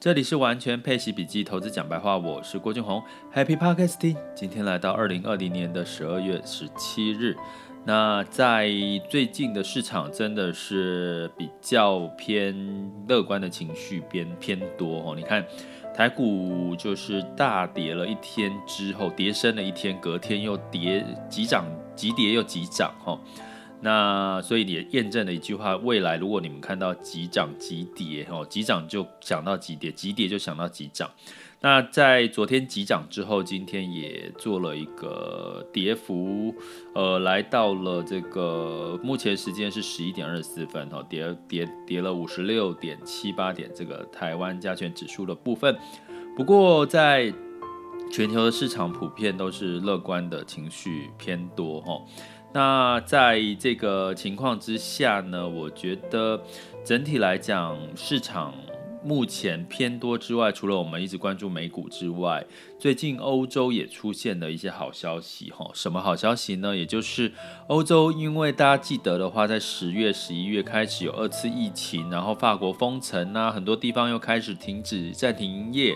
这里是完全配息笔记投资讲白话，我是郭俊宏，Happy Podcasting。今天来到二零二零年的十二月十七日，那在最近的市场真的是比较偏乐观的情绪偏偏多哦。你看台股就是大跌了一天之后，跌升了一天，隔天又跌急涨急跌又急涨哈。那所以也验证了一句话：未来如果你们看到急涨急跌，哦，急涨就想到急跌，急跌就想到急涨。那在昨天急涨之后，今天也做了一个跌幅，呃，来到了这个目前时间是十一点二十四分，哦，跌跌跌了五十六点七八点，这个台湾加权指数的部分。不过在全球的市场普遍都是乐观的情绪偏多，哈。那在这个情况之下呢，我觉得整体来讲，市场目前偏多之外，除了我们一直关注美股之外，最近欧洲也出现了一些好消息哈。什么好消息呢？也就是欧洲，因为大家记得的话，在十月、十一月开始有二次疫情，然后法国封城啊，很多地方又开始停止、暂停营业。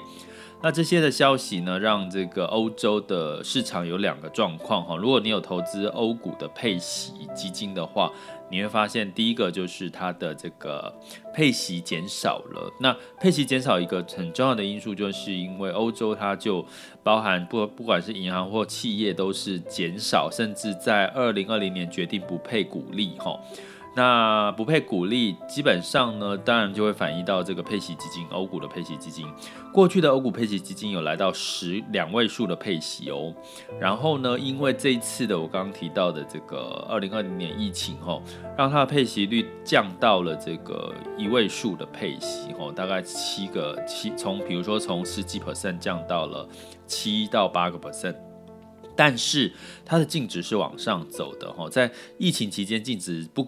那这些的消息呢，让这个欧洲的市场有两个状况哈。如果你有投资欧股的配息基金的话，你会发现第一个就是它的这个配息减少了。那配息减少一个很重要的因素，就是因为欧洲它就包含不不管是银行或企业都是减少，甚至在二零二零年决定不配股利哈。那不配股利，基本上呢，当然就会反映到这个配息基金，欧股的配息基金。过去的欧股配息基金有来到十两位数的配息哦。然后呢，因为这一次的我刚刚提到的这个二零二零年疫情吼，让它的配息率降到了这个一位数的配息哦，大概七个七，从比如说从十几 percent 降到了七到八个 percent。但是它的净值是往上走的吼，在疫情期间净值不。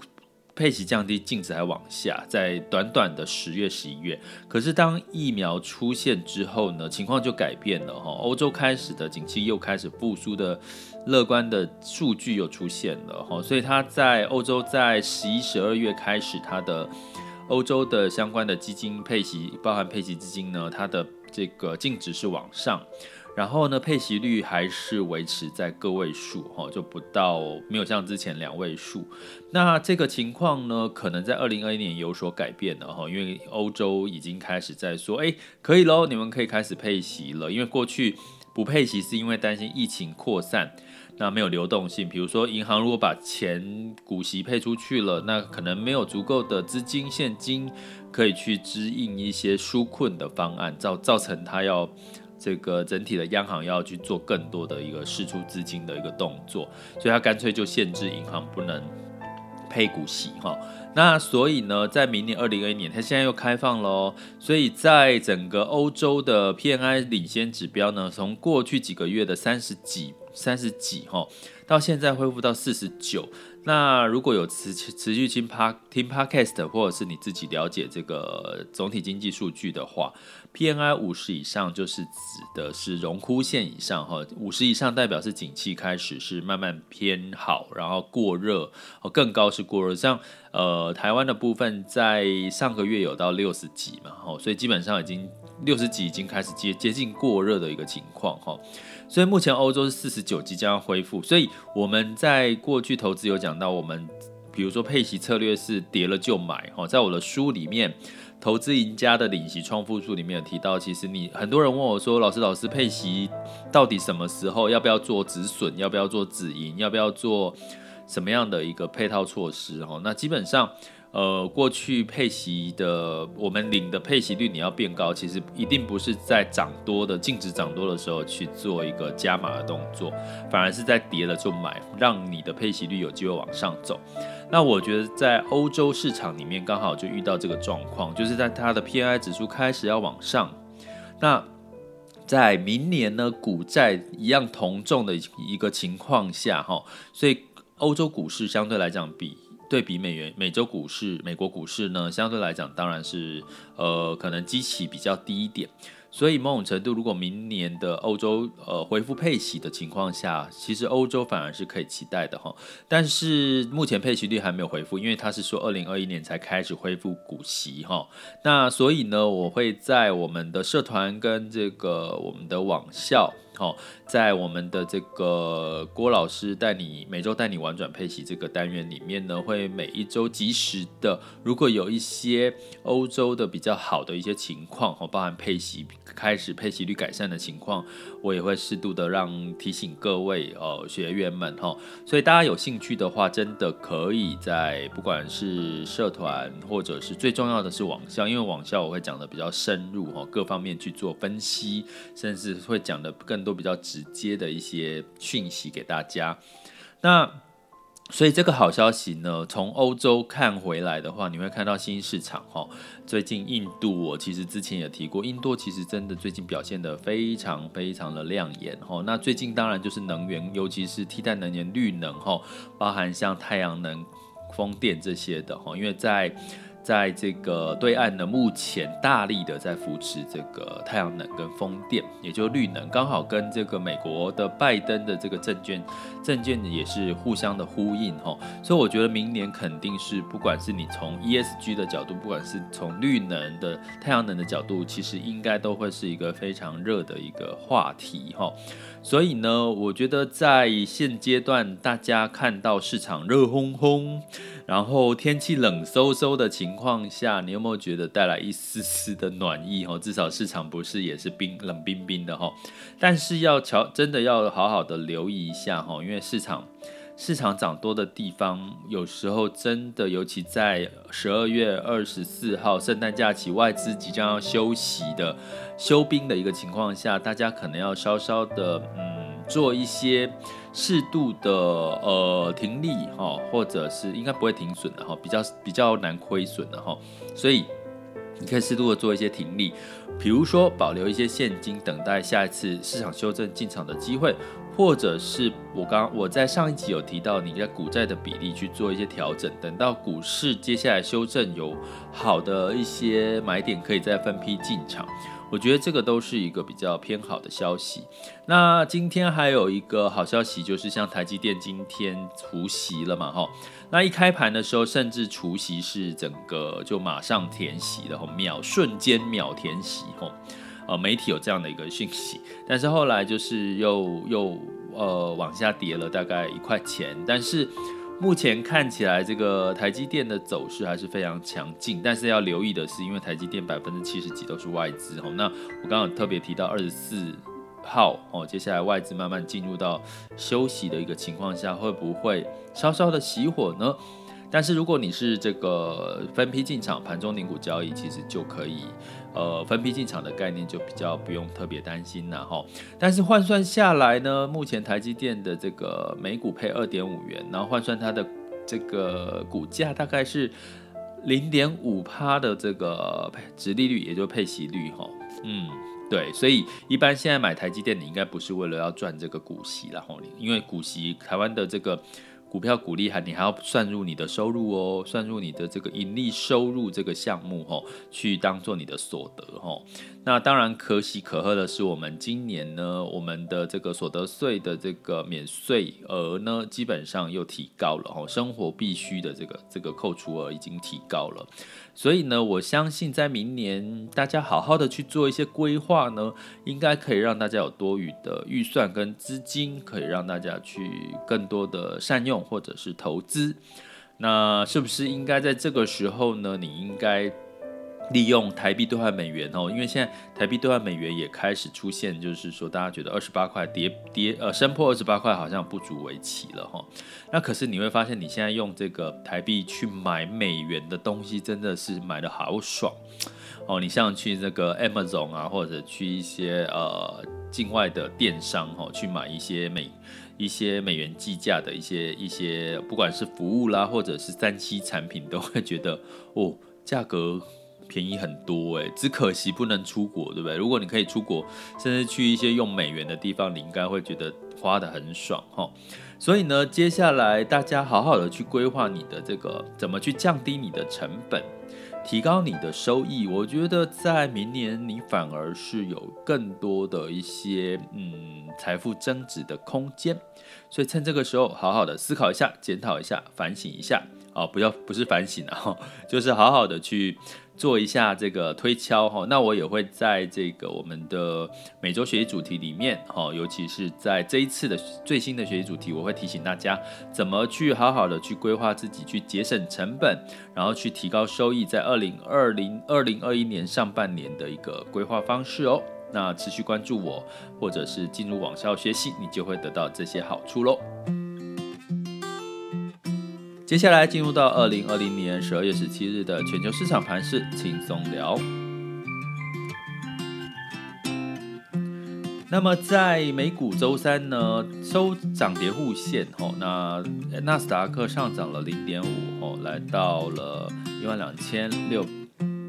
配息降低，净值还往下，在短短的十月、十一月，可是当疫苗出现之后呢，情况就改变了哈。欧洲开始的景气又开始复苏的乐观的数据又出现了哈，所以它在欧洲在十一、十二月开始，它的欧洲的相关的基金配息，包含配息基金呢，它的这个净值是往上。然后呢，配息率还是维持在个位数，哈，就不到没有像之前两位数。那这个情况呢，可能在二零二一年有所改变了，哈，因为欧洲已经开始在说，哎，可以喽，你们可以开始配息了。因为过去不配息是因为担心疫情扩散，那没有流动性。比如说银行如果把钱股息配出去了，那可能没有足够的资金现金可以去支应一些纾困的方案，造造成它要。这个整体的央行要去做更多的一个释出资金的一个动作，所以他干脆就限制银行不能配股息哈。那所以呢，在明年二零二一年，它现在又开放喽。所以在整个欧洲的 PNI 领先指标呢，从过去几个月的三十几、三十几哈，到现在恢复到四十九。那如果有持持续听 Pod 听 Podcast 或者是你自己了解这个总体经济数据的话，PNI 五十以上就是指的是荣枯线以上哈，五十以上代表是景气开始是慢慢偏好，然后过热哦，更高是过热，像呃台湾的部分在上个月有到六十几嘛，哦，所以基本上已经六十几已经开始接接近过热的一个情况哈。所以目前欧洲是四十九即将要恢复，所以我们在过去投资有讲到，我们比如说配息策略是跌了就买哈，在我的书里面《投资赢家的领息创富术》里面有提到，其实你很多人问我说，老师老师配息到底什么时候要不要做止损，要不要做止盈，要不要做什么样的一个配套措施哈？那基本上。呃，过去配息的我们领的配息率你要变高，其实一定不是在涨多的净值涨多的时候去做一个加码的动作，反而是在跌了就买，让你的配息率有机会往上走。那我觉得在欧洲市场里面刚好就遇到这个状况，就是在它的 P I 指数开始要往上，那在明年呢，股债一样同重的一个情况下，哈，所以欧洲股市相对来讲比。对比美元、美洲股市、美国股市呢，相对来讲当然是呃可能基期比较低一点，所以某种程度，如果明年的欧洲呃恢复配息的情况下，其实欧洲反而是可以期待的哈。但是目前配息率还没有恢复，因为他是说二零二一年才开始恢复股息哈。那所以呢，我会在我们的社团跟这个我们的网校。好，在我们的这个郭老师带你每周带你玩转配息这个单元里面呢，会每一周及时的，如果有一些欧洲的比较好的一些情况，哈，包含配息开始配息率改善的情况，我也会适度的让提醒各位哦学员们哈，所以大家有兴趣的话，真的可以在不管是社团或者是最重要的是网校，因为网校我会讲的比较深入哈，各方面去做分析，甚至会讲的更。都比较直接的一些讯息给大家，那所以这个好消息呢，从欧洲看回来的话，你会看到新市场哈。最近印度，我其实之前也提过，印度其实真的最近表现得非常非常的亮眼哈。那最近当然就是能源，尤其是替代能源、绿能哈，包含像太阳能、风电这些的哈，因为在在这个对岸呢，目前大力的在扶持这个太阳能跟风电，也就绿能，刚好跟这个美国的拜登的这个证券证券也是互相的呼应哈，所以我觉得明年肯定是，不管是你从 ESG 的角度，不管是从绿能的太阳能的角度，其实应该都会是一个非常热的一个话题哈。所以呢，我觉得在现阶段，大家看到市场热烘烘，然后天气冷飕飕的情况下，你有没有觉得带来一丝丝的暖意？哈，至少市场不是也是冰冷冰冰的哈。但是要瞧，真的要好好的留意一下哈，因为市场市场涨多的地方，有时候真的，尤其在十二月二十四号圣诞假期，外资即将要休息的。休兵的一个情况下，大家可能要稍稍的嗯做一些适度的呃停利哈，或者是应该不会停损的哈，比较比较难亏损的哈，所以你可以适度的做一些停利，比如说保留一些现金，等待下一次市场修正进场的机会，或者是我刚我在上一集有提到，你在股债的比例去做一些调整，等到股市接下来修正有好的一些买点，可以再分批进场。我觉得这个都是一个比较偏好的消息。那今天还有一个好消息，就是像台积电今天除息了嘛，哈。那一开盘的时候，甚至除息是整个就马上填息了，秒瞬间秒填息，吼。呃，媒体有这样的一个讯息，但是后来就是又又呃往下跌了大概一块钱，但是。目前看起来，这个台积电的走势还是非常强劲，但是要留意的是，因为台积电百分之七十几都是外资哦。那我刚刚特别提到二十四号哦，接下来外资慢慢进入到休息的一个情况下，会不会稍稍的熄火呢？但是如果你是这个分批进场，盘中零股交易，其实就可以。呃，分批进场的概念就比较不用特别担心了哈。但是换算下来呢，目前台积电的这个每股配二点五元，然后换算它的这个股价大概是零点五趴的这个殖利率，也就是配息率哈。嗯，对，所以一般现在买台积电，你应该不是为了要赚这个股息了哈，因为股息台湾的这个。股票股利还你还要算入你的收入哦，算入你的这个盈利收入这个项目哦，去当做你的所得哦。那当然可喜可贺的是，我们今年呢，我们的这个所得税的这个免税额呢，基本上又提高了哦，生活必须的这个这个扣除额已经提高了。所以呢，我相信在明年大家好好的去做一些规划呢，应该可以让大家有多余的预算跟资金，可以让大家去更多的善用或者是投资。那是不是应该在这个时候呢？你应该。利用台币兑换美元哦，因为现在台币兑换美元也开始出现，就是说大家觉得二十八块跌跌呃升破二十八块好像不足为奇了哈。那可是你会发现你现在用这个台币去买美元的东西真的是买的好爽哦。你像去这个 Amazon 啊，或者去一些呃境外的电商哈，去买一些美一些美元计价的一些一些不管是服务啦，或者是三 C 产品，都会觉得哦价格。便宜很多哎，只可惜不能出国，对不对？如果你可以出国，甚至去一些用美元的地方，你应该会觉得花得很爽哈。所以呢，接下来大家好好的去规划你的这个怎么去降低你的成本。提高你的收益，我觉得在明年你反而是有更多的一些嗯财富增值的空间，所以趁这个时候好好的思考一下，检讨一下，反省一下。哦，不要，不是反省啊，就是好好的去做一下这个推敲哈。那我也会在这个我们的每周学习主题里面哈，尤其是在这一次的最新的学习主题，我会提醒大家怎么去好好的去规划自己，去节省成本，然后去提高收益，在二零二零二零二一年上半年的一个规划方式哦。那持续关注我，或者是进入网校学习，你就会得到这些好处喽。接下来进入到二零二零年十二月十七日的全球市场盘势轻松聊。那么在美股周三呢，收涨跌互现吼，那纳斯达克上涨了零点五吼，来到了一万两千六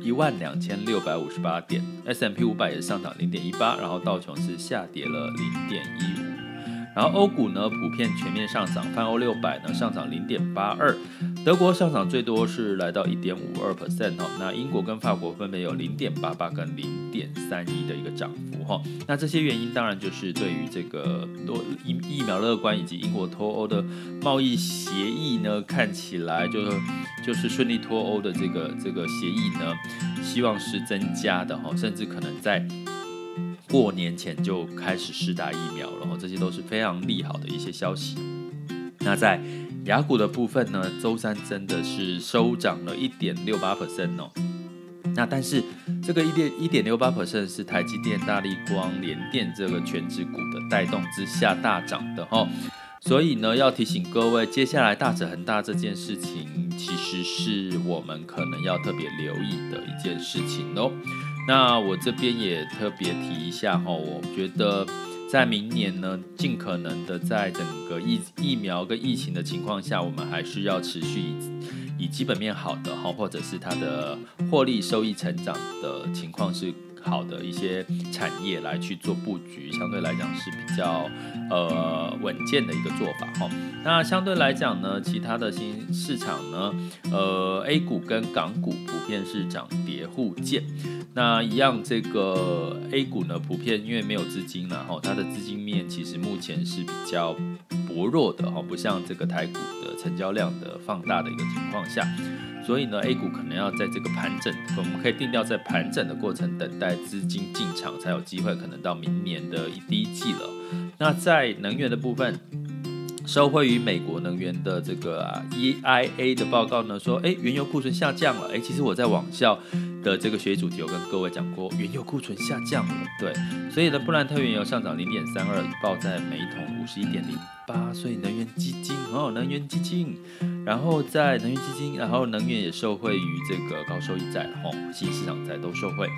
一万两千六百五十八点 S M P 五百也上涨零点一八，然后道琼斯下跌了零点一五。然后欧股呢，普遍全面上涨，泛欧六百呢上涨零点八二，德国上涨最多是来到一点五二 percent 哈，那英国跟法国分别有零点八八跟零点三一的一个涨幅哈，那这些原因当然就是对于这个多疫疫苗乐观以及英国脱欧的贸易协议呢，看起来就是就是顺利脱欧的这个这个协议呢，希望是增加的哈，甚至可能在。过年前就开始试打疫苗了，然后这些都是非常利好的一些消息。那在雅股的部分呢，周三真的是收涨了一点六八 percent 哦。那但是这个一点一点六八 percent 是台积电、大力光、联电这个权值股的带动之下大涨的哈。所以呢，要提醒各位，接下来大者恒大这件事情，其实是我们可能要特别留意的一件事情哦。那我这边也特别提一下哈，我觉得在明年呢，尽可能的在整个疫疫苗跟疫情的情况下，我们还是要持续以以基本面好的哈，或者是它的获利收益成长的情况是好的一些产业来去做布局，相对来讲是比较呃稳健的一个做法哈。那相对来讲呢，其他的新市场呢，呃 A 股跟港股普遍是涨跌互见。那一样，这个 A 股呢，普遍因为没有资金了哈，它的资金面其实目前是比较薄弱的哈，不像这个台股的成交量的放大的一个情况下，所以呢，A 股可能要在这个盘整，我们可以定调在盘整的过程，等待资金进场才有机会，可能到明年的第一季了。那在能源的部分。受惠于美国能源的这个啊 EIA 的报告呢，说，哎，原油库存下降了。哎，其实我在网校的这个学习主题有跟各位讲过，原油库存下降了。对，所以呢，布兰特原油上涨零点三二，报在每桶五十一点零八。所以能源基金哦，能源基金。然后在能源基金，然后能源也受惠于这个高收益债，吼，新市场债都受惠。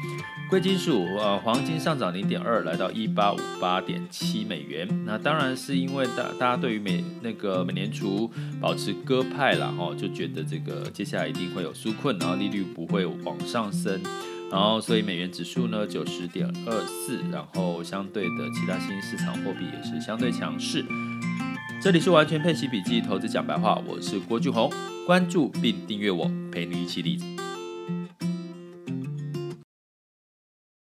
贵金属呃，黄金上涨零点二，来到一八五八点七美元。那当然是因为大大家对于美那个美联储保持鸽派了，吼，就觉得这个接下来一定会有纾困，然后利率不会往上升，然后所以美元指数呢九十点二四，然后相对的其他新兴市场货币也是相对强势。这里是完全配奇笔记投资讲白话，我是郭俊宏，关注并订阅我，陪你一起理。